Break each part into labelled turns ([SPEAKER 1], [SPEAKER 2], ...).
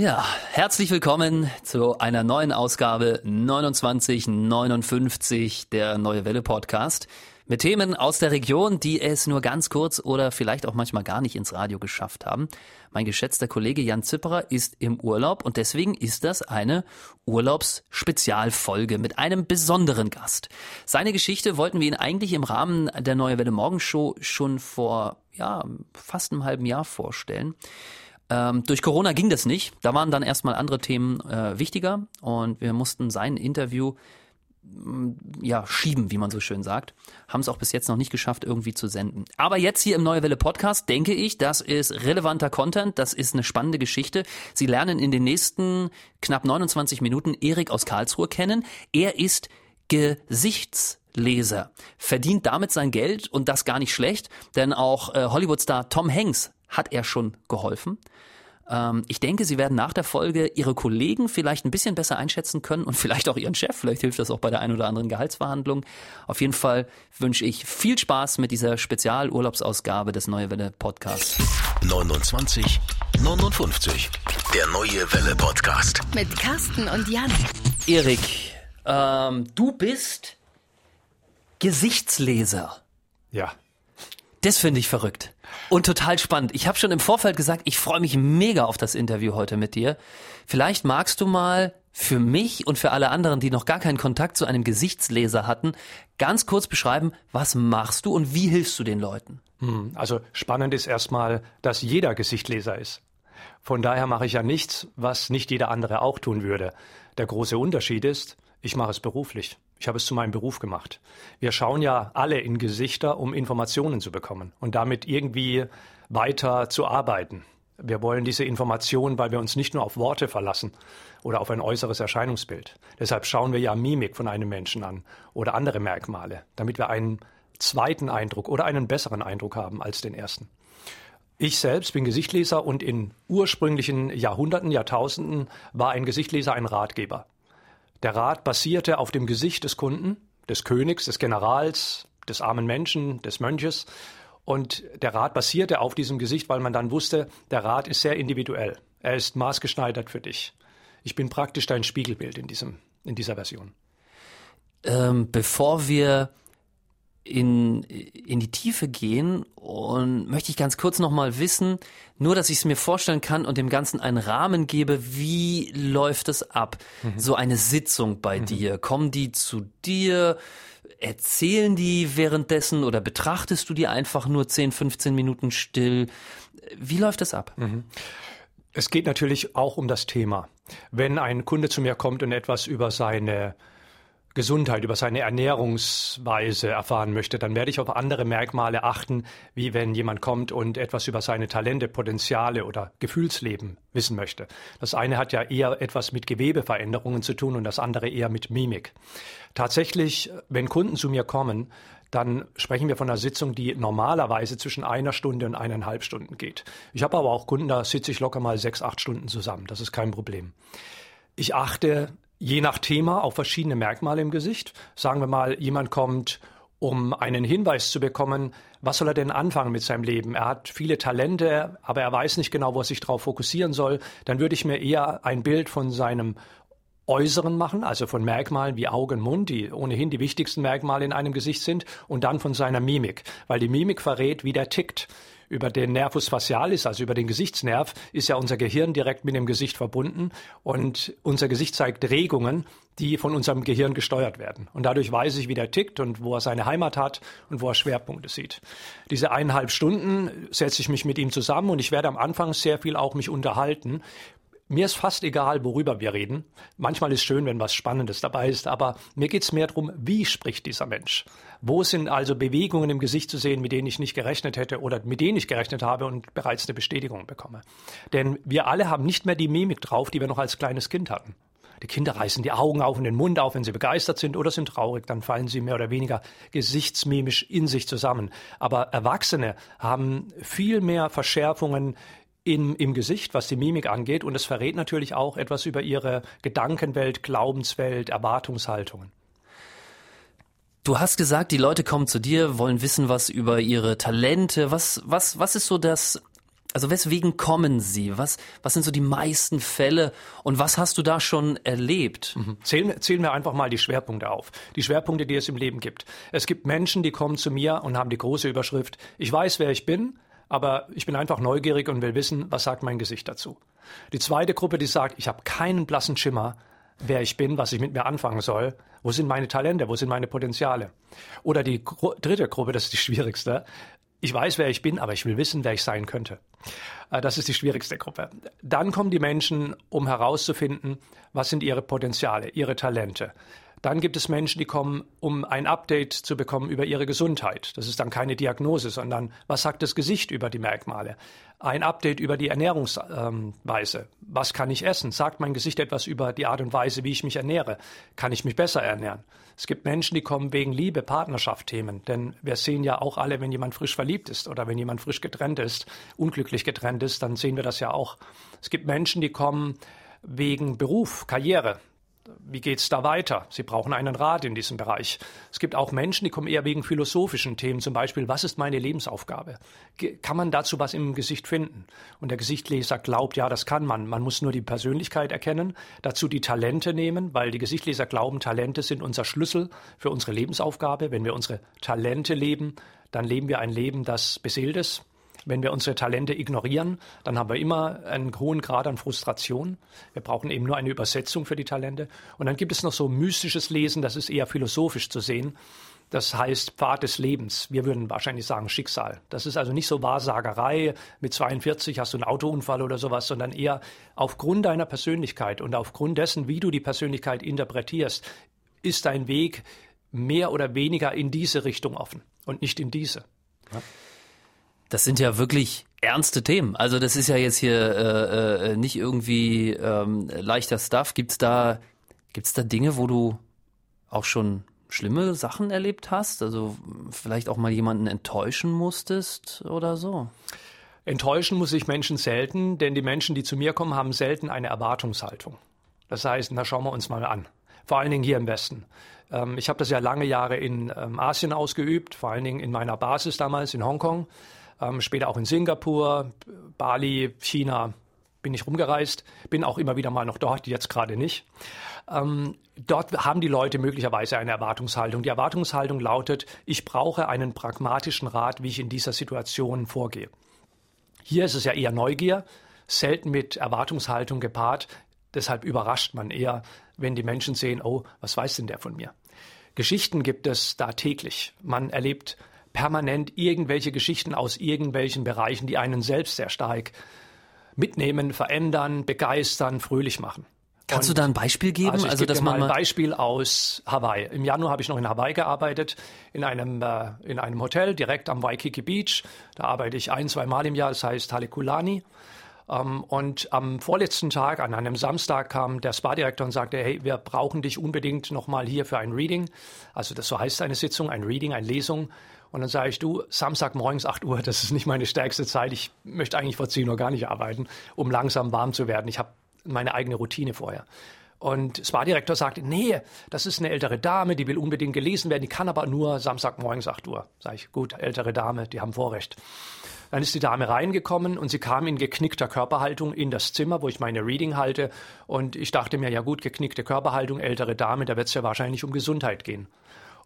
[SPEAKER 1] Ja, herzlich willkommen zu einer neuen Ausgabe 2959 der Neue Welle Podcast mit Themen aus der Region, die es nur ganz kurz oder vielleicht auch manchmal gar nicht ins Radio geschafft haben. Mein geschätzter Kollege Jan Zipperer ist im Urlaub und deswegen ist das eine Urlaubsspezialfolge mit einem besonderen Gast. Seine Geschichte wollten wir Ihnen eigentlich im Rahmen der Neue Welle Morgenshow schon vor ja, fast einem halben Jahr vorstellen. Ähm, durch Corona ging das nicht. Da waren dann erstmal andere Themen äh, wichtiger und wir mussten sein Interview mm, ja, schieben, wie man so schön sagt. Haben es auch bis jetzt noch nicht geschafft, irgendwie zu senden. Aber jetzt hier im Neue Welle Podcast denke ich, das ist relevanter Content, das ist eine spannende Geschichte. Sie lernen in den nächsten knapp 29 Minuten Erik aus Karlsruhe kennen. Er ist Gesichtsleser, verdient damit sein Geld und das gar nicht schlecht, denn auch äh, Hollywoodstar Tom Hanks hat er schon geholfen. Ähm, ich denke, Sie werden nach der Folge Ihre Kollegen vielleicht ein bisschen besser einschätzen können und vielleicht auch Ihren Chef. Vielleicht hilft das auch bei der ein oder anderen Gehaltsverhandlung. Auf jeden Fall wünsche ich viel Spaß mit dieser Spezialurlaubsausgabe des Neue Welle Podcasts.
[SPEAKER 2] 29 59. Der Neue Welle Podcast.
[SPEAKER 3] Mit Carsten und Jan.
[SPEAKER 1] Erik, ähm, du bist Gesichtsleser.
[SPEAKER 4] Ja.
[SPEAKER 1] Das finde ich verrückt und total spannend. Ich habe schon im Vorfeld gesagt, ich freue mich mega auf das Interview heute mit dir. Vielleicht magst du mal für mich und für alle anderen, die noch gar keinen Kontakt zu einem Gesichtsleser hatten, ganz kurz beschreiben, was machst du und wie hilfst du den Leuten?
[SPEAKER 4] Hm, also spannend ist erstmal, dass jeder Gesichtleser ist. Von daher mache ich ja nichts, was nicht jeder andere auch tun würde. Der große Unterschied ist, ich mache es beruflich. Ich habe es zu meinem Beruf gemacht. Wir schauen ja alle in Gesichter, um Informationen zu bekommen und damit irgendwie weiter zu arbeiten. Wir wollen diese Informationen, weil wir uns nicht nur auf Worte verlassen oder auf ein äußeres Erscheinungsbild. Deshalb schauen wir ja Mimik von einem Menschen an oder andere Merkmale, damit wir einen zweiten Eindruck oder einen besseren Eindruck haben als den ersten. Ich selbst bin Gesichtleser und in ursprünglichen Jahrhunderten, Jahrtausenden war ein Gesichtleser ein Ratgeber. Der Rat basierte auf dem Gesicht des Kunden, des Königs, des Generals, des armen Menschen, des Mönches. Und der Rat basierte auf diesem Gesicht, weil man dann wusste, der Rat ist sehr individuell. Er ist maßgeschneidert für dich. Ich bin praktisch dein Spiegelbild in, diesem, in dieser Version.
[SPEAKER 1] Ähm, bevor wir in, in die Tiefe gehen und möchte ich ganz kurz nochmal wissen, nur dass ich es mir vorstellen kann und dem Ganzen einen Rahmen gebe, wie läuft es ab? Mhm. So eine Sitzung bei mhm. dir, kommen die zu dir? Erzählen die währenddessen oder betrachtest du die einfach nur 10, 15 Minuten still? Wie läuft es ab? Mhm.
[SPEAKER 4] Es geht natürlich auch um das Thema. Wenn ein Kunde zu mir kommt und etwas über seine Gesundheit, über seine Ernährungsweise erfahren möchte, dann werde ich auf andere Merkmale achten, wie wenn jemand kommt und etwas über seine Talente, Potenziale oder Gefühlsleben wissen möchte. Das eine hat ja eher etwas mit Gewebeveränderungen zu tun und das andere eher mit Mimik. Tatsächlich, wenn Kunden zu mir kommen, dann sprechen wir von einer Sitzung, die normalerweise zwischen einer Stunde und eineinhalb Stunden geht. Ich habe aber auch Kunden, da sitze ich locker mal sechs, acht Stunden zusammen. Das ist kein Problem. Ich achte je nach Thema auf verschiedene Merkmale im Gesicht. Sagen wir mal, jemand kommt, um einen Hinweis zu bekommen, was soll er denn anfangen mit seinem Leben? Er hat viele Talente, aber er weiß nicht genau, wo er sich darauf fokussieren soll. Dann würde ich mir eher ein Bild von seinem Äußeren machen, also von Merkmalen wie Augen, Mund, die ohnehin die wichtigsten Merkmale in einem Gesicht sind, und dann von seiner Mimik, weil die Mimik verrät, wie der tickt über den Nervus facialis, also über den Gesichtsnerv, ist ja unser Gehirn direkt mit dem Gesicht verbunden und unser Gesicht zeigt Regungen, die von unserem Gehirn gesteuert werden. Und dadurch weiß ich, wie der tickt und wo er seine Heimat hat und wo er Schwerpunkte sieht. Diese eineinhalb Stunden setze ich mich mit ihm zusammen und ich werde am Anfang sehr viel auch mich unterhalten, mir ist fast egal, worüber wir reden. Manchmal ist schön, wenn was Spannendes dabei ist, aber mir geht es mehr darum, wie spricht dieser Mensch? Wo sind also Bewegungen im Gesicht zu sehen, mit denen ich nicht gerechnet hätte oder mit denen ich gerechnet habe und bereits eine Bestätigung bekomme? Denn wir alle haben nicht mehr die Mimik drauf, die wir noch als kleines Kind hatten. Die Kinder reißen die Augen auf und den Mund auf, wenn sie begeistert sind oder sind traurig, dann fallen sie mehr oder weniger gesichtsmimisch in sich zusammen. Aber Erwachsene haben viel mehr Verschärfungen im, im Gesicht, was die Mimik angeht. Und es verrät natürlich auch etwas über ihre Gedankenwelt, Glaubenswelt, Erwartungshaltungen.
[SPEAKER 1] Du hast gesagt, die Leute kommen zu dir, wollen wissen was über ihre Talente. Was, was, was ist so das, Also weswegen kommen Sie? Was, was sind so die meisten Fälle und was hast du da schon erlebt?
[SPEAKER 4] Mhm. Zählen, zählen wir einfach mal die Schwerpunkte auf. Die Schwerpunkte, die es im Leben gibt. Es gibt Menschen, die kommen zu mir und haben die große Überschrift, ich weiß, wer ich bin, aber ich bin einfach neugierig und will wissen, was sagt mein Gesicht dazu. Die zweite Gruppe, die sagt, ich habe keinen blassen Schimmer, wer ich bin, was ich mit mir anfangen soll. Wo sind meine Talente? Wo sind meine Potenziale? Oder die Gru dritte Gruppe, das ist die schwierigste. Ich weiß, wer ich bin, aber ich will wissen, wer ich sein könnte. Äh, das ist die schwierigste Gruppe. Dann kommen die Menschen, um herauszufinden, was sind ihre Potenziale, ihre Talente. Dann gibt es Menschen, die kommen, um ein Update zu bekommen über ihre Gesundheit. Das ist dann keine Diagnose, sondern was sagt das Gesicht über die Merkmale? Ein Update über die Ernährungsweise. Was kann ich essen? Sagt mein Gesicht etwas über die Art und Weise, wie ich mich ernähre? Kann ich mich besser ernähren? Es gibt Menschen, die kommen wegen Liebe, Partnerschaft Themen. Denn wir sehen ja auch alle, wenn jemand frisch verliebt ist oder wenn jemand frisch getrennt ist, unglücklich getrennt ist, dann sehen wir das ja auch. Es gibt Menschen, die kommen wegen Beruf, Karriere wie geht's da weiter? Sie brauchen einen Rat in diesem Bereich. Es gibt auch Menschen, die kommen eher wegen philosophischen Themen, zum Beispiel, was ist meine Lebensaufgabe? Kann man dazu was im Gesicht finden? Und der Gesichtleser glaubt, ja, das kann man. Man muss nur die Persönlichkeit erkennen, dazu die Talente nehmen, weil die Gesichtleser glauben, Talente sind unser Schlüssel für unsere Lebensaufgabe. Wenn wir unsere Talente leben, dann leben wir ein Leben, das beseelt ist, wenn wir unsere Talente ignorieren, dann haben wir immer einen hohen Grad an Frustration. Wir brauchen eben nur eine Übersetzung für die Talente. Und dann gibt es noch so mystisches Lesen, das ist eher philosophisch zu sehen. Das heißt Pfad des Lebens. Wir würden wahrscheinlich sagen Schicksal. Das ist also nicht so Wahrsagerei. Mit 42 hast du einen Autounfall oder sowas, sondern eher aufgrund deiner Persönlichkeit und aufgrund dessen, wie du die Persönlichkeit interpretierst, ist dein Weg mehr oder weniger in diese Richtung offen und nicht in diese. Ja.
[SPEAKER 1] Das sind ja wirklich ernste Themen. Also das ist ja jetzt hier äh, äh, nicht irgendwie ähm, leichter Stuff. Gibt's da gibt's da Dinge, wo du auch schon schlimme Sachen erlebt hast? Also vielleicht auch mal jemanden enttäuschen musstest oder so?
[SPEAKER 4] Enttäuschen muss ich Menschen selten, denn die Menschen, die zu mir kommen, haben selten eine Erwartungshaltung. Das heißt, da schauen wir uns mal an. Vor allen Dingen hier im Westen. Ähm, ich habe das ja lange Jahre in ähm, Asien ausgeübt, vor allen Dingen in meiner Basis damals in Hongkong ähm, später auch in Singapur, Bali, China bin ich rumgereist, bin auch immer wieder mal noch dort, jetzt gerade nicht. Ähm, dort haben die Leute möglicherweise eine Erwartungshaltung. Die Erwartungshaltung lautet, ich brauche einen pragmatischen Rat, wie ich in dieser Situation vorgehe. Hier ist es ja eher Neugier, selten mit Erwartungshaltung gepaart. Deshalb überrascht man eher, wenn die Menschen sehen, oh, was weiß denn der von mir? Geschichten gibt es da täglich. Man erlebt permanent irgendwelche Geschichten aus irgendwelchen Bereichen, die einen selbst sehr stark mitnehmen, verändern, begeistern, fröhlich machen.
[SPEAKER 1] Kannst Und du da ein Beispiel geben?
[SPEAKER 4] Also, ich also dass man mal ein Beispiel aus Hawaii. Im Januar habe ich noch in Hawaii gearbeitet, in einem, äh, in einem Hotel direkt am Waikiki Beach. Da arbeite ich ein, zwei Mal im Jahr, das heißt Halekulani. Ähm, und am vorletzten Tag, an einem Samstag, kam der Spa-Direktor und sagte, hey, wir brauchen dich unbedingt nochmal hier für ein Reading. Also das so heißt eine Sitzung, ein Reading, eine Lesung. Und dann sage ich, du, Samstag morgens 8 Uhr, das ist nicht meine stärkste Zeit. Ich möchte eigentlich vor 10 Uhr gar nicht arbeiten, um langsam warm zu werden. Ich habe meine eigene Routine vorher. Und Spa-Direktor sagte, nee, das ist eine ältere Dame, die will unbedingt gelesen werden, die kann aber nur Samstagmorgens 8 Uhr. Sag ich, gut, ältere Dame, die haben Vorrecht. Dann ist die Dame reingekommen und sie kam in geknickter Körperhaltung in das Zimmer, wo ich meine Reading halte. Und ich dachte mir, ja gut, geknickte Körperhaltung, ältere Dame, da wird es ja wahrscheinlich um Gesundheit gehen.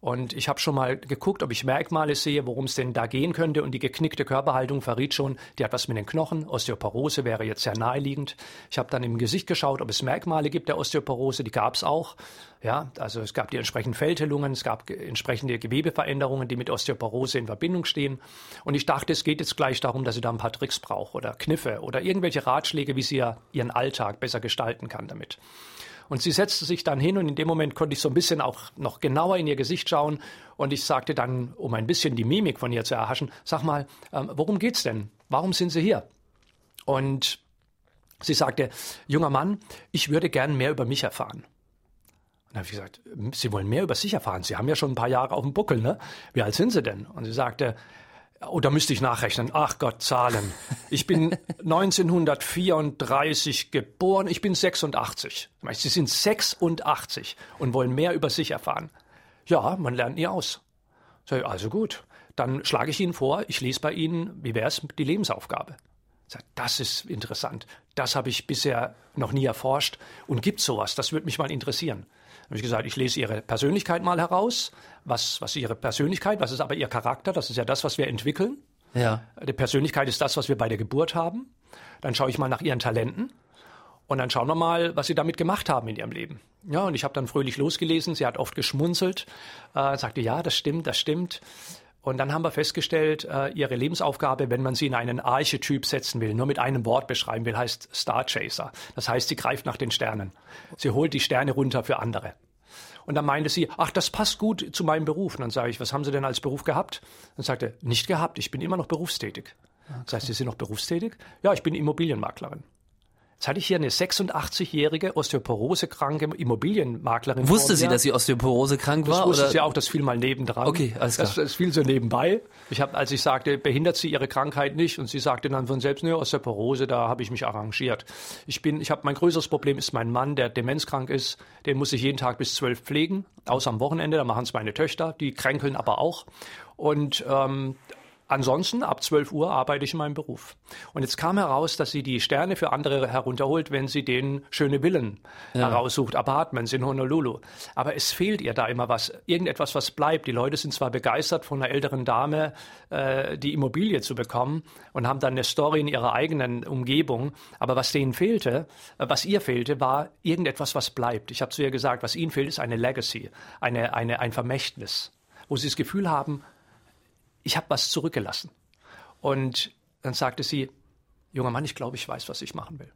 [SPEAKER 4] Und ich habe schon mal geguckt, ob ich Merkmale sehe, worum es denn da gehen könnte. Und die geknickte Körperhaltung verriet schon, die hat was mit den Knochen. Osteoporose wäre jetzt sehr naheliegend. Ich habe dann im Gesicht geschaut, ob es Merkmale gibt der Osteoporose. Die gab es auch. Ja, also es gab die entsprechenden Fältelungen, es gab entsprechende Gewebeveränderungen, die mit Osteoporose in Verbindung stehen. Und ich dachte, es geht jetzt gleich darum, dass sie da ein paar Tricks braucht oder Kniffe oder irgendwelche Ratschläge, wie sie ja ihren Alltag besser gestalten kann damit. Und sie setzte sich dann hin und in dem Moment konnte ich so ein bisschen auch noch genauer in ihr Gesicht schauen und ich sagte dann, um ein bisschen die Mimik von ihr zu erhaschen, sag mal, ähm, worum geht's denn? Warum sind Sie hier? Und sie sagte, junger Mann, ich würde gern mehr über mich erfahren. Und dann habe ich gesagt, Sie wollen mehr über sich erfahren? Sie haben ja schon ein paar Jahre auf dem Buckel, ne? Wie alt sind Sie denn? Und sie sagte, Oh, da müsste ich nachrechnen. Ach Gott, Zahlen. Ich bin 1934 geboren, ich bin 86. Sie sind 86 und wollen mehr über sich erfahren. Ja, man lernt nie aus. Also gut, dann schlage ich Ihnen vor, ich lese bei Ihnen, wie wäre es, die Lebensaufgabe. Das ist interessant. Das habe ich bisher noch nie erforscht. Und gibt sowas? Das würde mich mal interessieren. Habe ich gesagt, ich lese Ihre Persönlichkeit mal heraus. Was, was ist Ihre Persönlichkeit? Was ist aber Ihr Charakter? Das ist ja das, was wir entwickeln.
[SPEAKER 1] Ja.
[SPEAKER 4] Die Persönlichkeit ist das, was wir bei der Geburt haben. Dann schaue ich mal nach Ihren Talenten. Und dann schauen wir mal, was Sie damit gemacht haben in Ihrem Leben. Ja, und ich habe dann fröhlich losgelesen. Sie hat oft geschmunzelt, äh, sagte, ja, das stimmt, das stimmt. Und dann haben wir festgestellt, äh, ihre Lebensaufgabe, wenn man sie in einen Archetyp setzen will, nur mit einem Wort beschreiben will, heißt Star Chaser. Das heißt, sie greift nach den Sternen. Sie holt die Sterne runter für andere. Und dann meinte sie, ach, das passt gut zu meinem Beruf. Und dann sage ich, was haben Sie denn als Beruf gehabt? Dann sagte, nicht gehabt, ich bin immer noch berufstätig. Okay. Das heißt, Sie sind noch berufstätig? Ja, ich bin Immobilienmaklerin. Jetzt hatte ich hier eine 86-jährige osteoporosekranke Immobilienmaklerin.
[SPEAKER 1] Wusste sie, dass sie osteoporose-krank war?
[SPEAKER 4] Das wusste
[SPEAKER 1] oder?
[SPEAKER 4] sie auch, das fiel mal nebendran.
[SPEAKER 1] Okay, alles klar.
[SPEAKER 4] Das, das fiel so nebenbei. Ich habe, als ich sagte, behindert sie ihre Krankheit nicht, und sie sagte dann von selbst, ne, Osteoporose, da habe ich mich arrangiert. Ich bin, ich habe mein größeres Problem ist mein Mann, der demenzkrank ist. Den muss ich jeden Tag bis zwölf pflegen, außer am Wochenende. Da machen es meine Töchter, die kränkeln aber auch. Und ähm, Ansonsten, ab 12 Uhr arbeite ich in meinem Beruf. Und jetzt kam heraus, dass sie die Sterne für andere herunterholt, wenn sie den schöne Villen ja. heraussucht, Apartments in Honolulu. Aber es fehlt ihr da immer was, irgendetwas, was bleibt. Die Leute sind zwar begeistert von einer älteren Dame, äh, die Immobilie zu bekommen und haben dann eine Story in ihrer eigenen Umgebung. Aber was denen fehlte, äh, was ihr fehlte, war irgendetwas, was bleibt. Ich habe zu ihr gesagt, was ihnen fehlt, ist eine Legacy, eine, eine, ein Vermächtnis wo sie das Gefühl haben, ich habe was zurückgelassen. Und dann sagte sie, junger Mann, ich glaube, ich weiß, was ich machen will.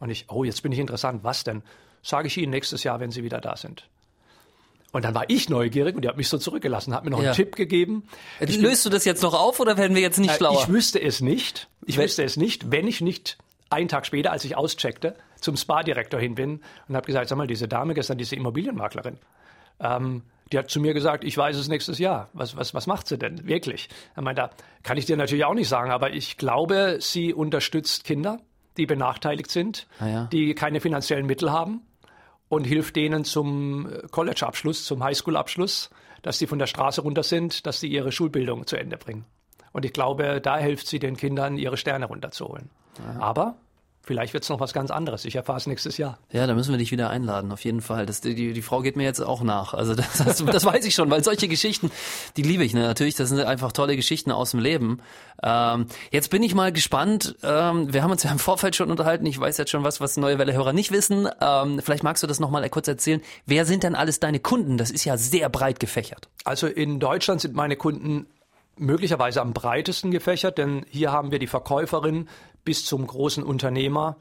[SPEAKER 4] Und ich, oh, jetzt bin ich interessant, was denn? Sage ich Ihnen nächstes Jahr, wenn Sie wieder da sind. Und dann war ich neugierig und die hat mich so zurückgelassen, hat mir noch ja. einen Tipp gegeben.
[SPEAKER 1] Ich Löst du das jetzt noch auf oder werden wir jetzt nicht äh, schlauer?
[SPEAKER 4] Ich wüsste es nicht. Ich wenn, wüsste es nicht, wenn ich nicht einen Tag später, als ich auscheckte, zum Spa-Direktor hin bin und habe gesagt, sag mal, diese Dame gestern, diese Immobilienmaklerin, ähm, die hat zu mir gesagt, ich weiß es nächstes Jahr. Was, was, was macht sie denn wirklich? Ich meine, da kann ich dir natürlich auch nicht sagen, aber ich glaube, sie unterstützt Kinder, die benachteiligt sind,
[SPEAKER 1] ah ja.
[SPEAKER 4] die keine finanziellen Mittel haben und hilft denen zum College-Abschluss, zum Highschool-Abschluss, dass sie von der Straße runter sind, dass sie ihre Schulbildung zu Ende bringen. Und ich glaube, da hilft sie den Kindern, ihre Sterne runterzuholen. Ja. Aber Vielleicht wird es noch was ganz anderes. Ich erfahre es nächstes Jahr.
[SPEAKER 1] Ja, da müssen wir dich wieder einladen, auf jeden Fall. Das, die, die Frau geht mir jetzt auch nach. Also das, das, das weiß ich schon, weil solche Geschichten, die liebe ich. Ne? Natürlich, das sind einfach tolle Geschichten aus dem Leben. Ähm, jetzt bin ich mal gespannt. Ähm, wir haben uns ja im Vorfeld schon unterhalten. Ich weiß jetzt schon was, was neue Welle-Hörer nicht wissen. Ähm, vielleicht magst du das nochmal kurz erzählen. Wer sind denn alles deine Kunden? Das ist ja sehr breit gefächert.
[SPEAKER 4] Also in Deutschland sind meine Kunden möglicherweise am breitesten gefächert, denn hier haben wir die Verkäuferin bis zum großen Unternehmer,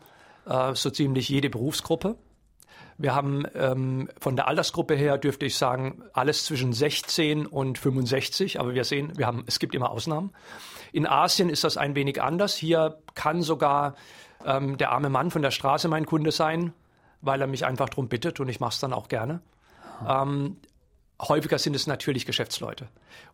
[SPEAKER 4] äh, so ziemlich jede Berufsgruppe. Wir haben ähm, von der Altersgruppe her, dürfte ich sagen, alles zwischen 16 und 65, aber wir sehen, wir haben, es gibt immer Ausnahmen. In Asien ist das ein wenig anders. Hier kann sogar ähm, der arme Mann von der Straße mein Kunde sein, weil er mich einfach darum bittet und ich mache es dann auch gerne. Ähm, häufiger sind es natürlich Geschäftsleute.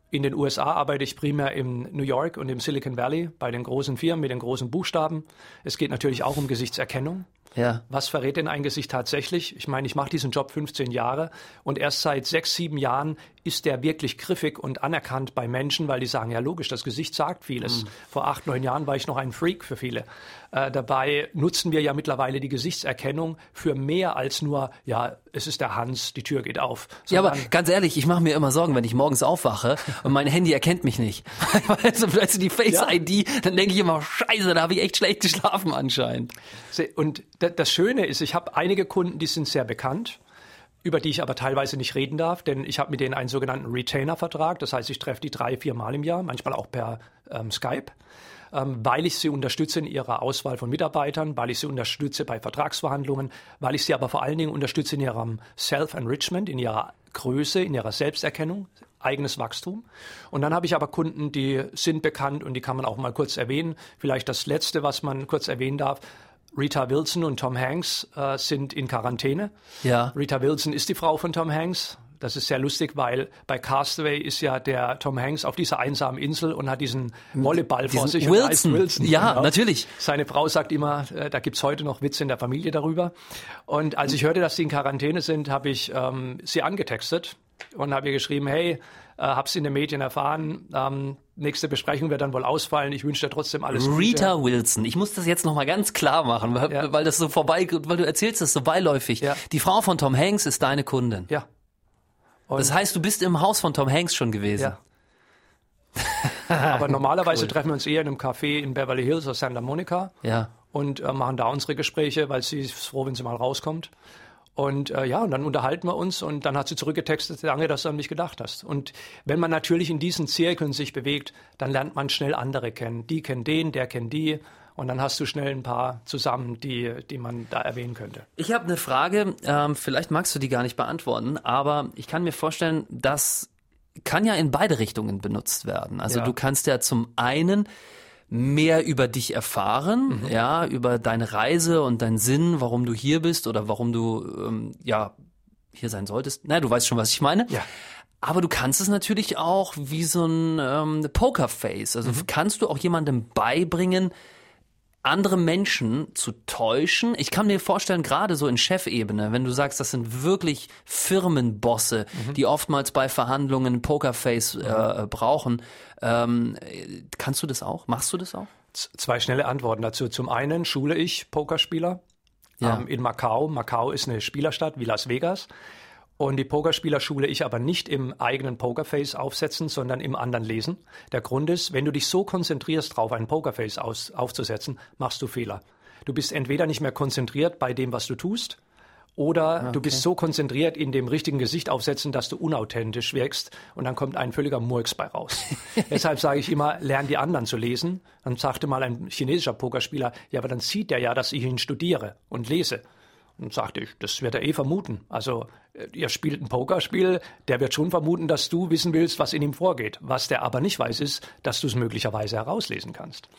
[SPEAKER 4] In den USA arbeite ich primär in New York und im Silicon Valley bei den großen Firmen mit den großen Buchstaben. Es geht natürlich auch um Gesichtserkennung.
[SPEAKER 1] Ja.
[SPEAKER 4] Was verrät denn ein Gesicht tatsächlich? Ich meine, ich mache diesen Job 15 Jahre und erst seit sechs, sieben Jahren ist der wirklich griffig und anerkannt bei Menschen, weil die sagen, ja logisch, das Gesicht sagt vieles. Mhm. Vor acht, neun Jahren war ich noch ein Freak für viele. Äh, dabei nutzen wir ja mittlerweile die Gesichtserkennung für mehr als nur, ja, es ist der Hans, die Tür geht auf.
[SPEAKER 1] Ja, aber ganz ehrlich, ich mache mir immer Sorgen, wenn ich morgens aufwache und mein Handy erkennt mich nicht. also, weißt du, die Face-ID, ja. dann denke ich immer, scheiße, da habe ich echt schlecht geschlafen anscheinend.
[SPEAKER 4] Und das Schöne ist, ich habe einige Kunden, die sind sehr bekannt über die ich aber teilweise nicht reden darf, denn ich habe mit denen einen sogenannten Retainer-Vertrag. Das heißt, ich treffe die drei, vier Mal im Jahr, manchmal auch per ähm, Skype, weil ich sie unterstütze in ihrer Auswahl von Mitarbeitern, weil ich sie unterstütze bei Vertragsverhandlungen, weil ich sie aber vor allen Dingen unterstütze in ihrem Self-Enrichment, in ihrer Größe, in ihrer Selbsterkennung, eigenes Wachstum. Und dann habe ich aber Kunden, die sind bekannt und die kann man auch mal kurz erwähnen. Vielleicht das Letzte, was man kurz erwähnen darf. Rita Wilson und Tom Hanks äh, sind in Quarantäne.
[SPEAKER 1] Ja.
[SPEAKER 4] Rita Wilson ist die Frau von Tom Hanks. Das ist sehr lustig, weil bei Castaway ist ja der Tom Hanks auf dieser einsamen Insel und hat diesen Volleyball vor sich.
[SPEAKER 1] Wilson. Wilson. Ja, genau. natürlich.
[SPEAKER 4] Seine Frau sagt immer, äh, da gibt's heute noch Witze in der Familie darüber. Und als ich hörte, dass sie in Quarantäne sind, habe ich ähm, sie angetextet und habe ihr geschrieben, hey, äh, hab's in den Medien erfahren, ähm, nächste Besprechung wird dann wohl ausfallen. Ich wünsche dir trotzdem alles Gute.
[SPEAKER 1] Rita Wilson, ich muss das jetzt nochmal ganz klar machen, weil,
[SPEAKER 4] Ja.
[SPEAKER 1] weil das so vorbei, weil du erzählst das so beiläufig.
[SPEAKER 4] Ja.
[SPEAKER 1] Die Frau von Tom Hanks ist deine Kundin.
[SPEAKER 4] Ja. Und,
[SPEAKER 1] Das heißt, du bist im Haus von Tom Hanks schon gewesen.
[SPEAKER 4] ja. Aber normalerweise treffen wir uns eher in einem Café in Beverly Hills oder Santa Monica.
[SPEAKER 1] Ja.
[SPEAKER 4] und äh, machen da unsere Gespräche, weil sie ist froh, wenn sie mal rauskommt. Und äh, ja, und dann unterhalten wir uns und dann hat sie zurückgetextet, danke, dass du an mich gedacht hast. Und wenn man natürlich in diesen Zirkeln sich bewegt, dann lernt man schnell andere kennen. Die kennen den, der kennt die. Und dann hast du schnell ein paar zusammen, die, die man da erwähnen könnte.
[SPEAKER 1] Ich habe eine Frage, ähm, vielleicht magst du die gar nicht beantworten, aber ich kann mir vorstellen, das kann ja in beide Richtungen benutzt werden. Also
[SPEAKER 4] Ja.
[SPEAKER 1] du kannst ja zum einen mehr über dich erfahren,
[SPEAKER 4] Mhm.
[SPEAKER 1] ja, über deine Reise und deinen Sinn, warum du hier bist oder warum du ähm, ja hier sein solltest. Na, du weißt schon, was ich meine.
[SPEAKER 4] Ja.
[SPEAKER 1] Aber du kannst es natürlich auch wie so ein ähm, Pokerface. Also
[SPEAKER 4] Mhm.
[SPEAKER 1] kannst du auch jemandem beibringen, andere Menschen zu täuschen. Ich kann mir vorstellen, gerade so in Chefebene, wenn du sagst, das sind wirklich Firmenbosse, die oftmals bei Verhandlungen Pokerface äh, brauchen. Ähm, äh, kannst du das auch? Machst du das auch?
[SPEAKER 4] Z zwei schnelle Antworten dazu. Zum einen schule ich Pokerspieler
[SPEAKER 1] Ja.
[SPEAKER 4] ähm, in Macau. Macau ist eine Spielerstadt wie Las Vegas. Und die Pokerspieler schule ich aber nicht im eigenen Pokerface aufsetzen, sondern im anderen lesen. Der Grund ist, wenn du dich so konzentrierst darauf, ein Pokerface aus, aufzusetzen, machst du Fehler. Du bist entweder nicht mehr konzentriert bei dem, was du tust, oder du bist so konzentriert in dem richtigen Gesicht aufsetzen, dass du unauthentisch wirkst und dann kommt ein völliger Murks bei raus. Deshalb sage ich immer, lern die anderen zu lesen. Dann sagte mal ein chinesischer Pokerspieler, ja, aber dann sieht er ja, dass ich ihn studiere und lese. Und sagte ich, das wird er eh vermuten. Also, ihr spielt ein Pokerspiel, der wird schon vermuten, dass du wissen willst, was in ihm vorgeht. Was der aber nicht weiß, ist, dass du es möglicherweise herauslesen kannst.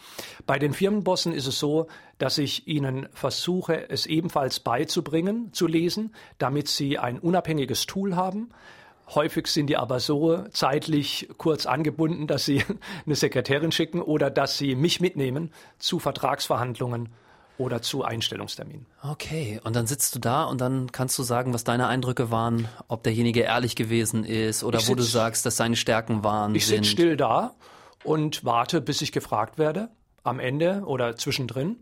[SPEAKER 4] Bei den Firmenbossen ist es so, dass ich ihnen versuche, es ebenfalls beizubringen, zu lesen, damit sie ein unabhängiges Tool haben. Häufig sind die aber so zeitlich kurz angebunden, dass sie eine Sekretärin schicken oder dass sie mich mitnehmen zu Vertragsverhandlungen oder zu Einstellungsterminen.
[SPEAKER 1] Okay, und dann sitzt du da und dann kannst du sagen, was deine Eindrücke waren, ob derjenige ehrlich gewesen ist oder
[SPEAKER 4] Ich
[SPEAKER 1] wo du
[SPEAKER 4] sitz-
[SPEAKER 1] sagst, dass seine Stärken waren.
[SPEAKER 4] Ich sitze still da und warte, bis ich gefragt werde, am Ende oder zwischendrin.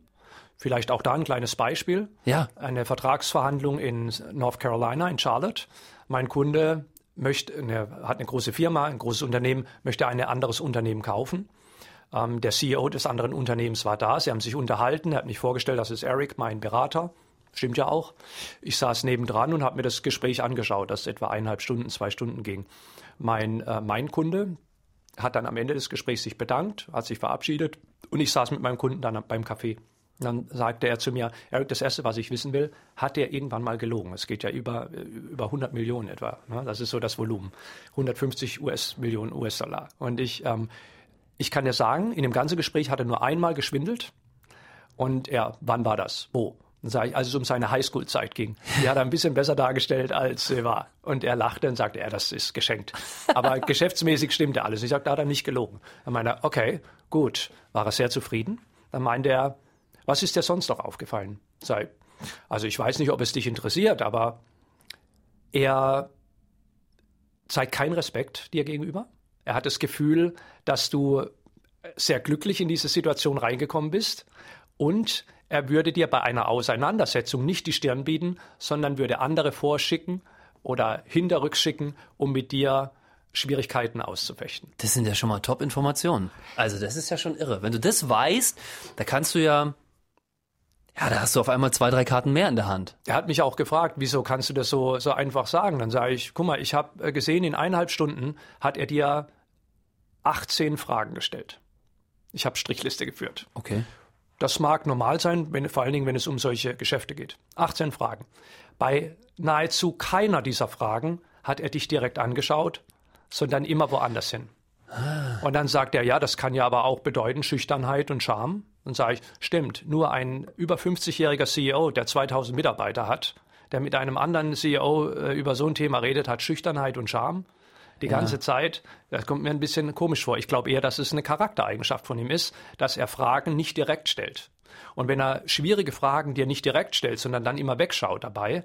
[SPEAKER 4] Vielleicht auch da ein kleines Beispiel.
[SPEAKER 1] Ja.
[SPEAKER 4] Eine Vertragsverhandlung in North Carolina, in Charlotte. Mein Kunde möchte, eine, hat eine große Firma, ein großes Unternehmen, möchte ein anderes Unternehmen kaufen. Ähm, der CEO des anderen Unternehmens war da. Sie haben sich unterhalten. Er hat mich vorgestellt, das ist Eric, mein Berater. Stimmt ja auch. Ich saß nebendran und habe mir das Gespräch angeschaut, das etwa eineinhalb Stunden, zwei Stunden ging. Mein, äh, mein Kunde hat dann am Ende des Gesprächs sich bedankt, hat sich verabschiedet und ich saß mit meinem Kunden dann beim Café. Dann sagte er zu mir, Eric, das Erste, was ich wissen will, hat er irgendwann mal gelogen? Es geht ja über, äh, über 100 Millionen etwa. Ne? Das ist so das Volumen. 150 US, Millionen US-Dollar. Und ich, ähm, ich kann dir sagen, in dem ganzen Gespräch hat er nur einmal geschwindelt. Und er, wann war das? Wo? Sage ich, als es um seine Highschool-Zeit ging. Die hat er ein bisschen besser dargestellt, als sie war. Und er lachte und sagte, ja, das ist geschenkt. Aber geschäftsmäßig stimmte alles. Ich sagte, da hat er nicht gelogen. Dann meinte er, okay, gut. War er sehr zufrieden? Dann meinte er, was ist dir sonst noch aufgefallen? Sei, also ich weiß nicht, ob es dich interessiert, aber er zeigt keinen Respekt dir gegenüber. Er hat das Gefühl, dass du sehr glücklich in diese Situation reingekommen bist und er würde dir bei einer Auseinandersetzung nicht die Stirn bieten, sondern würde andere vorschicken oder hinterrücks schicken, um mit dir Schwierigkeiten auszufechten.
[SPEAKER 1] Das sind ja schon mal Top-Informationen. Also das ist ja schon irre. Wenn du das weißt, da kannst du ja, ja, da hast du auf einmal zwei, drei Karten mehr in der Hand.
[SPEAKER 4] Er hat mich auch gefragt, wieso kannst du das so, so einfach sagen? Dann sage ich, guck mal, ich habe gesehen, in eineinhalb Stunden hat er dir 18 Fragen gestellt. Ich habe Strichliste geführt.
[SPEAKER 1] Okay.
[SPEAKER 4] Das mag normal sein, wenn, vor allen Dingen, wenn es um solche Geschäfte geht. 18 Fragen. Bei nahezu keiner dieser Fragen hat er dich direkt angeschaut, sondern immer woanders hin. Und dann sagt er, ja, das kann ja aber auch bedeuten Schüchternheit und Charme. Dann sage ich, stimmt, nur ein über 50-jähriger CEO, der 2000 Mitarbeiter hat, der mit einem anderen CEO äh, über so ein Thema redet, hat Schüchternheit und Charme die ganze Zeit. Das kommt mir ein bisschen komisch vor. Ich glaube eher, dass es eine Charaktereigenschaft von ihm ist, dass er Fragen nicht direkt stellt. Und wenn er schwierige Fragen dir nicht direkt stellt, sondern dann immer wegschaut dabei,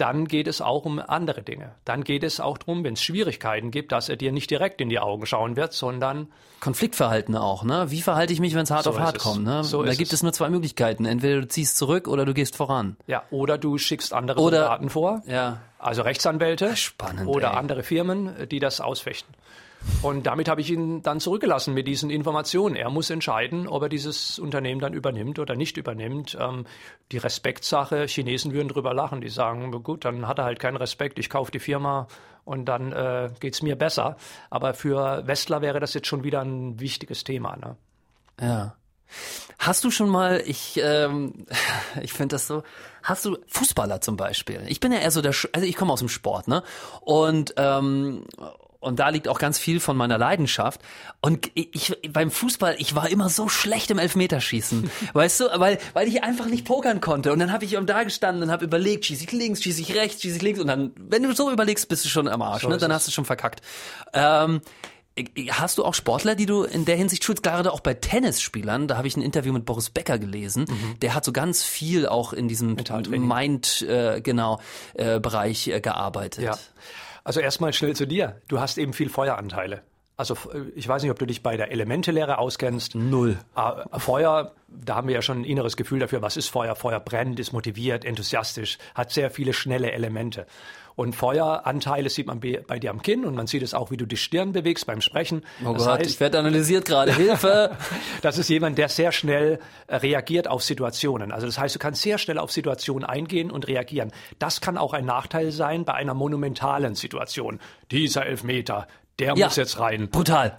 [SPEAKER 4] dann geht es auch um andere Dinge. Dann geht es auch darum, wenn es Schwierigkeiten gibt, dass er dir nicht direkt in die Augen schauen wird, sondern
[SPEAKER 1] Konfliktverhalten auch, ne? Wie verhalte ich mich, wenn es hart
[SPEAKER 4] So
[SPEAKER 1] auf hart
[SPEAKER 4] es.
[SPEAKER 1] kommt, ne?
[SPEAKER 4] So
[SPEAKER 1] da gibt
[SPEAKER 4] es.
[SPEAKER 1] es nur zwei Möglichkeiten. Entweder du ziehst zurück oder du gehst voran.
[SPEAKER 4] ja, oder du schickst andere
[SPEAKER 1] Oder-
[SPEAKER 4] Soldaten vor,
[SPEAKER 1] Ja.
[SPEAKER 4] also Rechtsanwälte
[SPEAKER 1] Spannend,
[SPEAKER 4] oder
[SPEAKER 1] ey.
[SPEAKER 4] andere Firmen, die das ausfechten. Und damit habe ich ihn dann zurückgelassen mit diesen Informationen. Er muss entscheiden, ob er dieses Unternehmen dann übernimmt oder nicht übernimmt. Ähm, die Respektsache, Chinesen würden drüber lachen. Die sagen, gut, dann hat er halt keinen Respekt, ich kaufe die Firma und dann äh, geht's mir besser. Aber für Westler wäre das jetzt schon wieder ein wichtiges Thema. Ne?
[SPEAKER 1] Ja. Hast du schon mal, ich, ähm, ich finde das so, hast du Fußballer zum Beispiel? Ich bin ja eher so der, also ich komme aus dem Sport, ne? Und ähm, und da liegt auch ganz viel von meiner Leidenschaft. Und ich beim Fußball, ich war immer so schlecht im Elfmeterschießen, weißt du, weil weil ich einfach nicht pokern konnte. Und dann habe ich da gestanden und habe überlegt, schieße ich links, schieße ich rechts, schieße ich links. Und dann, wenn du so überlegst, bist du schon am Arsch, ne? Dann hast du schon verkackt. Ähm, Hast du auch Sportler, die du in der Hinsicht schulst, gerade auch bei Tennisspielern? Da habe ich ein Interview mit Boris Becker gelesen. Der hat so ganz viel auch in diesem. Mind, äh, genau, äh, Bereich äh, gearbeitet.
[SPEAKER 4] Ja. Also erstmal schnell zu dir. Du hast eben viel Feueranteile. Also äh, ich weiß nicht, ob du dich bei der Elementelehre auskennst.
[SPEAKER 1] Null.
[SPEAKER 4] Ah, Feuer, da haben wir ja schon ein inneres Gefühl dafür, was ist Feuer? Feuer brennt, ist motiviert, enthusiastisch, hat sehr viele schnelle Elemente. Und Feueranteile sieht man bei dir am Kinn und man sieht es auch, wie du die Stirn bewegst beim Sprechen.
[SPEAKER 1] Oh
[SPEAKER 4] das
[SPEAKER 1] Gott,
[SPEAKER 4] heißt,
[SPEAKER 1] ich werde analysiert gerade. Hilfe!
[SPEAKER 4] das ist jemand, der sehr schnell äh, reagiert auf Situationen. Also das heißt, du kannst sehr schnell auf Situationen eingehen und reagieren. Das kann auch ein Nachteil sein bei einer monumentalen Situation. Dieser Elfmeter, der
[SPEAKER 1] Ja.
[SPEAKER 4] muss jetzt rein.
[SPEAKER 1] Brutal.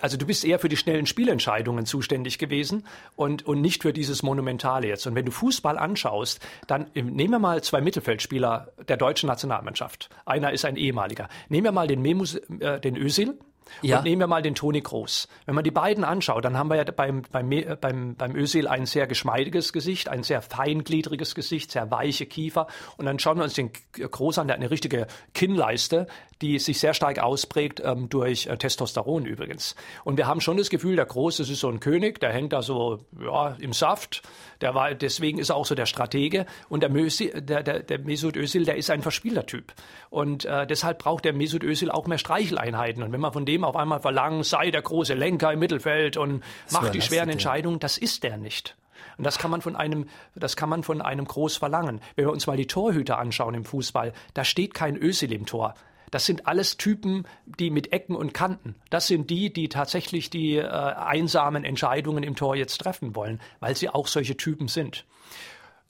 [SPEAKER 4] Also du bist eher für die schnellen Spielentscheidungen zuständig gewesen und, und nicht für dieses Monumentale jetzt. Und wenn du Fußball anschaust, dann ähm, nehmen wir mal zwei Mittelfeldspieler der deutschen Nationalmannschaft. Einer ist ein ehemaliger. Nehmen wir mal den Memus, äh, den Özil.
[SPEAKER 1] Ja.
[SPEAKER 4] Und nehmen wir mal den Toni Kroos. Wenn man die beiden anschaut, dann haben wir ja beim, beim, äh, beim, beim Özil ein sehr geschmeidiges Gesicht, ein sehr feingliedriges Gesicht, sehr weiche Kiefer. Und dann schauen wir uns den Kroos an, der hat eine richtige Kinnleiste, die sich sehr stark ausprägt ähm, durch äh, Testosteron übrigens. Und wir haben schon das Gefühl, der Kroos, das ist so ein König, der hängt da so ja, im Saft. Der war, deswegen ist er auch so der Stratege. Und der, Mösi, der, der, der Mesut Özil, der ist ein verspielter Typ. Und äh, deshalb braucht der Mesut Özil auch mehr Streicheleinheiten. Und wenn man von dem auf einmal verlangt, sei der große Lenker im Mittelfeld und macht die schweren. Entscheidungen, das ist der nicht. Und das kann man von einem, das kann man von einem Groß verlangen. Wenn wir uns mal die Torhüter anschauen im Fußball, da steht kein Özil im Tor. Das sind alles Typen, die mit Ecken und Kanten. Das sind die, die tatsächlich die äh, einsamen Entscheidungen im Tor jetzt treffen wollen, weil sie auch solche Typen sind.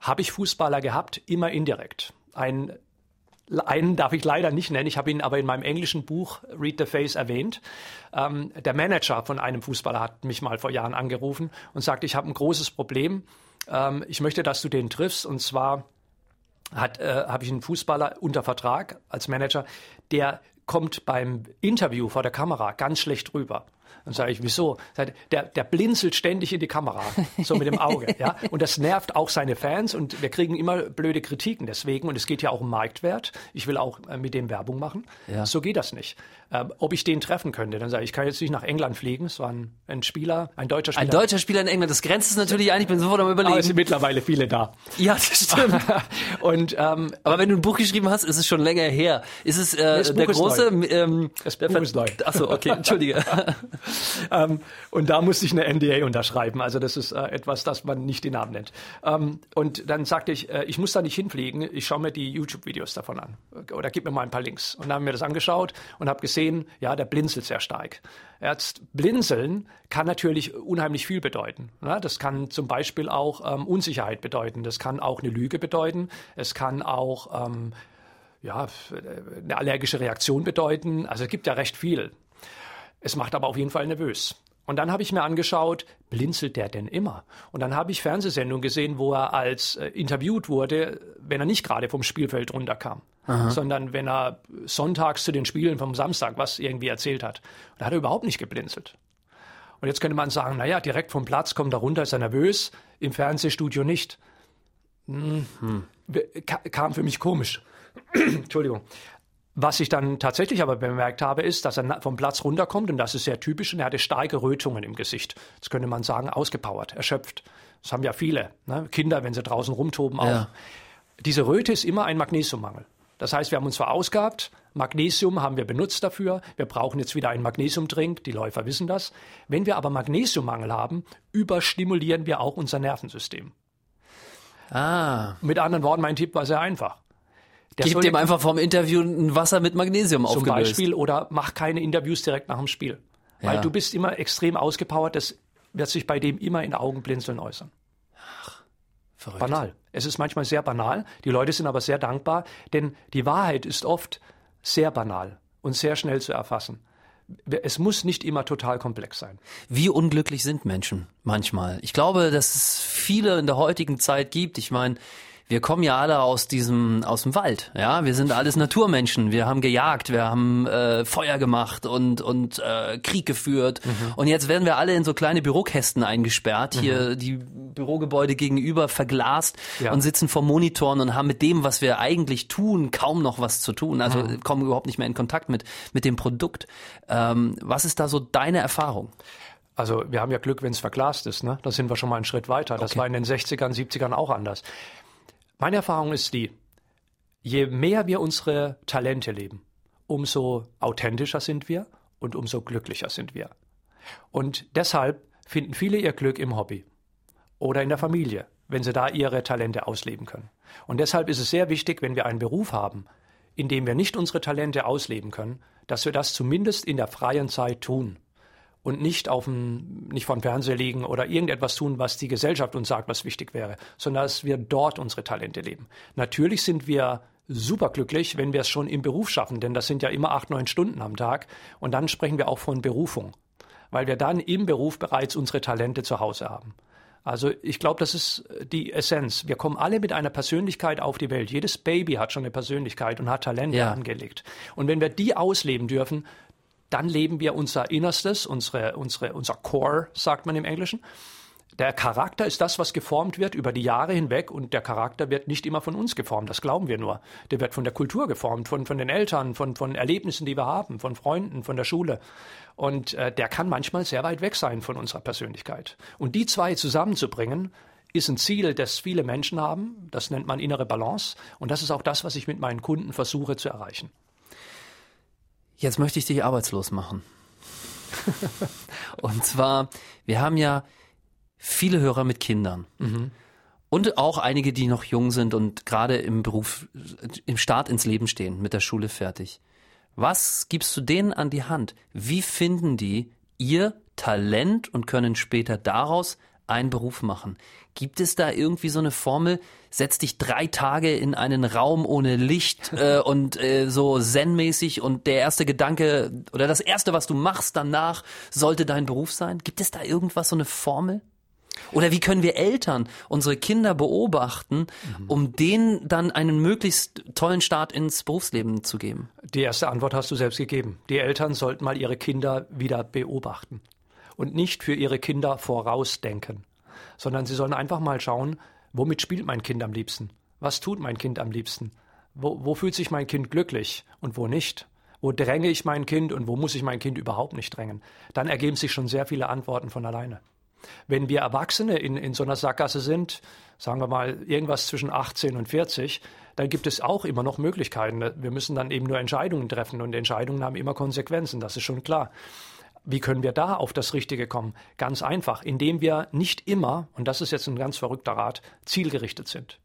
[SPEAKER 4] Habe ich Fußballer gehabt, immer indirekt. Ein einen darf ich leider nicht nennen, ich habe ihn aber in meinem englischen Buch Read the Face erwähnt. Ähm, der Manager von einem Fußballer hat mich mal vor Jahren angerufen und sagt, ich habe ein großes Problem. Ähm, ich möchte, dass du den triffst. Und zwar hat, äh, habe ich einen Fußballer unter Vertrag als Manager, der kommt beim Interview vor der Kamera ganz schlecht rüber. Dann sage ich, wieso? Er, Der, der blinzelt ständig in die Kamera, so mit dem Auge. ja? Und das nervt auch seine Fans und wir kriegen immer blöde Kritiken deswegen. Und es geht ja auch um Marktwert. Ich will auch äh, mit dem Werbung machen.
[SPEAKER 1] Ja.
[SPEAKER 4] So geht das nicht. Ähm, ob ich den treffen könnte, dann sage ich, ich kann jetzt nicht nach England fliegen. Es war ein, ein Spieler, ein deutscher Spieler.
[SPEAKER 1] Ein deutscher Spieler in England, das grenzt es natürlich ein, ich bin sofort am
[SPEAKER 4] aber es sind
[SPEAKER 1] überlegen.
[SPEAKER 4] mittlerweile viele da.
[SPEAKER 1] Ja, das stimmt.
[SPEAKER 4] und ähm,
[SPEAKER 1] Aber wenn du ein Buch geschrieben hast, ist es schon länger her. Ist es äh,
[SPEAKER 4] das Buch
[SPEAKER 1] der
[SPEAKER 4] ist
[SPEAKER 1] große?
[SPEAKER 4] neu.
[SPEAKER 1] Ähm,
[SPEAKER 4] Das Buch ist neu.
[SPEAKER 1] Achso, okay, entschuldige.
[SPEAKER 4] Ähm, und da musste ich eine NDA unterschreiben. Also das ist äh, etwas, das man nicht den Namen nennt. Ähm, und dann sagte ich, äh, ich muss da nicht hinfliegen. Ich schaue mir die YouTube-Videos davon an. Oder gib mir mal ein paar Links. Und dann haben wir das angeschaut und habe gesehen, ja, der blinzelt sehr stark. Jetzt blinzeln kann natürlich unheimlich viel bedeuten. Ne? Das kann zum Beispiel auch ähm, Unsicherheit bedeuten. Das kann auch eine Lüge bedeuten. Es kann auch ähm, ja, eine allergische Reaktion bedeuten. Also es gibt ja recht viel. Es macht aber auf jeden Fall nervös. Und dann habe ich mir angeschaut, blinzelt der denn immer? Und dann habe ich Fernsehsendungen gesehen, wo er als äh, interviewt wurde, wenn er nicht gerade vom Spielfeld runterkam, sondern wenn er sonntags zu den Spielen vom Samstag was irgendwie erzählt hat. Und da hat er überhaupt nicht geblinzelt. Und jetzt könnte man sagen, naja, direkt vom Platz kommt er runter, ist er nervös, im Fernsehstudio nicht. Hm. Ka- Kam für mich komisch. Entschuldigung. Was ich dann tatsächlich aber bemerkt habe, ist, dass er vom Platz runterkommt und das ist sehr typisch und er hatte starke Rötungen im Gesicht. Das könnte man sagen, ausgepowert, erschöpft. Das haben ja viele. Ne? Kinder, wenn sie draußen rumtoben, auch.
[SPEAKER 1] Ja.
[SPEAKER 4] Diese Röte ist immer ein Magnesiummangel. Das heißt, wir haben uns verausgabt, Magnesium haben wir benutzt dafür, wir brauchen jetzt wieder einen Magnesiumdrink, die Läufer wissen das. Wenn wir aber Magnesiummangel haben, überstimulieren wir auch unser Nervensystem.
[SPEAKER 1] Ah.
[SPEAKER 4] Mit anderen Worten, mein Tipp war sehr einfach.
[SPEAKER 1] Der Gib dem einfach vom Interview ein Wasser mit Magnesium
[SPEAKER 4] zum
[SPEAKER 1] aufgelöst.
[SPEAKER 4] Beispiel oder mach keine Interviews direkt nach dem Spiel. Weil
[SPEAKER 1] Ja.
[SPEAKER 4] du bist immer extrem ausgepowert, das wird sich bei dem immer in Augenblinzeln äußern.
[SPEAKER 1] Verrückt.
[SPEAKER 4] Banal. Es ist manchmal sehr banal, die Leute sind aber sehr dankbar, denn die Wahrheit ist oft sehr banal und sehr schnell zu erfassen. Es muss nicht immer total komplex sein.
[SPEAKER 1] Wie unglücklich sind Menschen manchmal? Ich glaube, dass es viele in der heutigen Zeit gibt. Ich meine, wir kommen ja alle aus diesem aus dem Wald, ja. Wir sind alles Naturmenschen. Wir haben gejagt, wir haben äh, Feuer gemacht und und äh, Krieg geführt. Und jetzt werden wir alle in so kleine Bürokästen eingesperrt. Hier die Bürogebäude gegenüber verglast
[SPEAKER 4] Ja.
[SPEAKER 1] und sitzen vor Monitoren und haben mit dem, was wir eigentlich tun, kaum noch was zu tun. Also kommen überhaupt nicht mehr in Kontakt mit mit dem Produkt. Ähm, was ist da so deine Erfahrung?
[SPEAKER 4] Also wir haben ja Glück, wenn es verglast ist. Ne? Da sind wir schon mal einen Schritt weiter. Das
[SPEAKER 1] Okay.
[SPEAKER 4] war in den 60ern, 70ern auch anders. Meine Erfahrung ist die, je mehr wir unsere Talente leben, umso authentischer sind wir und umso glücklicher sind wir. Und deshalb finden viele ihr Glück im Hobby oder in der Familie, wenn sie da ihre Talente ausleben können. Und deshalb ist es sehr wichtig, wenn wir einen Beruf haben, in dem wir nicht unsere Talente ausleben können, dass wir das zumindest in der freien Zeit tun und nicht auf dem, nicht vom Fernseher liegen oder irgendetwas tun, was die Gesellschaft uns sagt, was wichtig wäre, sondern dass wir dort unsere Talente leben. Natürlich sind wir superglücklich, wenn wir es schon im Beruf schaffen, denn das sind ja immer acht, neun Stunden am Tag und dann sprechen wir auch von Berufung, weil wir dann im Beruf bereits unsere Talente zu Hause haben. Also ich glaube, das ist die Essenz. Wir kommen alle mit einer Persönlichkeit auf die Welt. Jedes Baby hat schon eine Persönlichkeit und hat Talente
[SPEAKER 1] Ja.
[SPEAKER 4] angelegt. Und wenn wir die ausleben dürfen, dann leben wir unser Innerstes, unsere, unsere, unser Core, sagt man im Englischen. Der Charakter ist das, was geformt wird über die Jahre hinweg und der Charakter wird nicht immer von uns geformt, das glauben wir nur. Der wird von der Kultur geformt, von, von den Eltern, von, von Erlebnissen, die wir haben, von Freunden, von der Schule. Und äh, der kann manchmal sehr weit weg sein von unserer Persönlichkeit. Und die zwei zusammenzubringen, ist ein Ziel, das viele Menschen haben. Das nennt man innere Balance. Und das ist auch das, was ich mit meinen Kunden versuche zu erreichen.
[SPEAKER 1] Jetzt möchte ich dich arbeitslos machen. Und zwar, wir haben ja viele Hörer mit Kindern. Und auch einige, die noch jung sind und gerade im Beruf, im Start ins Leben stehen, mit der Schule fertig. Was gibst du denen an die Hand? Wie finden die ihr Talent und können später daraus einen Beruf machen? Gibt es da irgendwie so eine Formel? Setz dich drei Tage in einen Raum ohne Licht äh, und äh, so zen-mäßig und der erste Gedanke oder das erste, was du machst danach, sollte dein Beruf sein? Gibt es da irgendwas, so eine Formel? Oder wie können wir Eltern unsere Kinder beobachten, um denen dann einen möglichst tollen Start ins Berufsleben zu geben?
[SPEAKER 4] Die erste Antwort hast du selbst gegeben. Die Eltern sollten mal ihre Kinder wieder beobachten und nicht für ihre Kinder vorausdenken, sondern sie sollen einfach mal schauen, womit spielt mein Kind am liebsten? Was tut mein Kind am liebsten? Wo, wo fühlt sich mein Kind glücklich und wo nicht? Wo dränge ich mein Kind und wo muss ich mein Kind überhaupt nicht drängen? Dann ergeben sich schon sehr viele Antworten von alleine. Wenn wir Erwachsene in, in so einer Sackgasse sind, sagen wir mal irgendwas zwischen 18 und 40, dann gibt es auch immer noch Möglichkeiten. Wir müssen dann eben nur Entscheidungen treffen und Entscheidungen haben immer Konsequenzen, das ist schon klar. Wie können wir da auf das Richtige kommen? Ganz einfach, indem wir nicht immer, und das ist jetzt ein ganz verrückter Rat, zielgerichtet sind.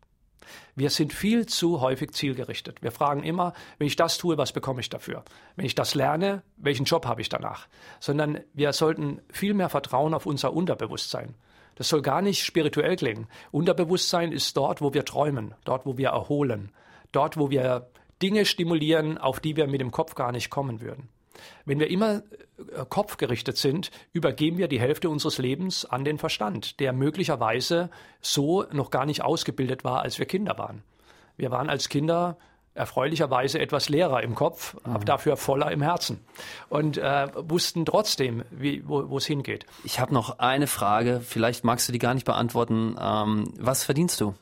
[SPEAKER 4] Wir sind viel zu häufig zielgerichtet. Wir fragen immer, wenn ich das tue, was bekomme ich dafür? Wenn ich das lerne, welchen Job habe ich danach? Sondern wir sollten viel mehr vertrauen auf unser Unterbewusstsein. Das soll gar nicht spirituell klingen. Unterbewusstsein ist dort, wo wir träumen, dort, wo wir erholen, dort, wo wir Dinge stimulieren, auf die wir mit dem Kopf gar nicht kommen würden. Wenn wir immer äh, kopfgerichtet sind, übergeben wir die Hälfte unseres Lebens an den Verstand, der möglicherweise so noch gar nicht ausgebildet war, als wir Kinder waren. Wir waren als Kinder erfreulicherweise etwas leerer im Kopf, aber dafür voller im Herzen und äh, wussten trotzdem, wie, wo wo es hingeht.
[SPEAKER 1] Ich habe noch eine Frage, vielleicht magst du die gar nicht beantworten. Ähm, was verdienst du?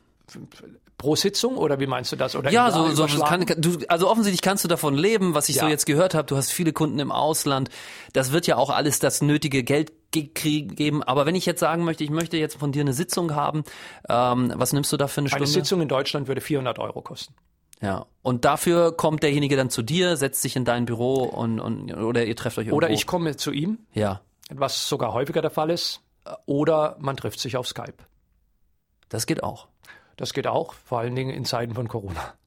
[SPEAKER 4] Pro Sitzung oder wie meinst du das? Oder
[SPEAKER 1] Ja, so, so kann, du, also offensichtlich kannst du davon leben, was ich so
[SPEAKER 4] Ja.
[SPEAKER 1] jetzt gehört habe. Du hast viele Kunden im Ausland. Das wird ja auch alles das nötige Geld geben. Aber wenn ich jetzt sagen möchte, ich möchte jetzt von dir eine Sitzung haben, ähm, was nimmst du da für eine Stunde?
[SPEAKER 4] Eine Sitzung in Deutschland würde 400 Euro kosten.
[SPEAKER 1] Ja. Und dafür kommt derjenige dann zu dir, setzt sich in dein Büro und, und oder ihr trefft euch irgendwo.
[SPEAKER 4] Oder ich komme zu ihm.
[SPEAKER 1] Ja.
[SPEAKER 4] Was sogar häufiger der Fall ist. Oder man trifft sich auf Skype.
[SPEAKER 1] Das geht auch.
[SPEAKER 4] Das geht auch, vor allen Dingen in Zeiten von Corona.